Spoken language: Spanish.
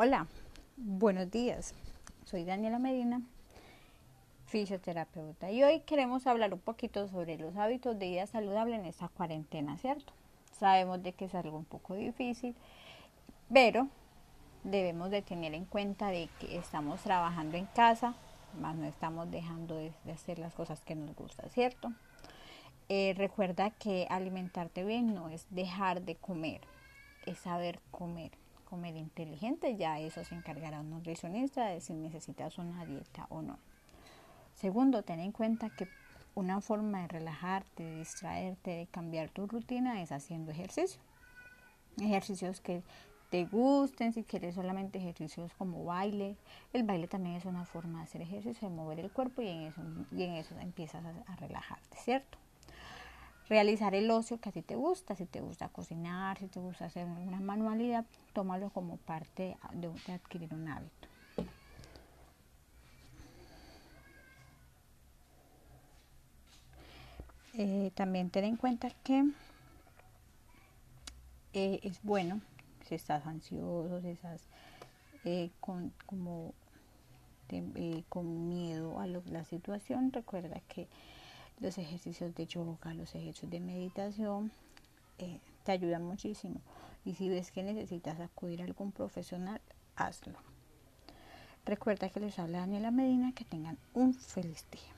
Hola, buenos días. Soy Daniela Medina, fisioterapeuta, y hoy queremos hablar un poquito sobre los hábitos de vida saludable en esta cuarentena, ¿cierto? Sabemos de que es algo un poco difícil, pero debemos de tener en cuenta de que estamos trabajando en casa, más no estamos dejando de, hacer las cosas que nos gusta, ¿cierto? Eh, recuerda que alimentarte bien no es dejar de comer, es saber comer comer inteligente, ya eso se encargará un nutricionista de si necesitas una dieta o no. Segundo, ten en cuenta que una forma de relajarte, de distraerte, de cambiar tu rutina es haciendo ejercicio. Ejercicios que te gusten, si quieres solamente ejercicios como baile. El baile también es una forma de hacer ejercicio, de mover el cuerpo y en eso, y en eso empiezas a, a relajarte, ¿cierto? Realizar el ocio que a ti te gusta, si te gusta cocinar, si te gusta hacer una manualidad, tómalo como parte de, adquirir un hábito. Eh, también ten en cuenta que eh, es bueno si estás ansioso, si estás eh, con, como, con miedo a la situación, recuerda que los ejercicios de yoga, los ejercicios de meditación, eh, te ayudan muchísimo. Y si ves que necesitas acudir a algún profesional, hazlo. Recuerda que les habla Daniela Medina, que tengan un feliz día.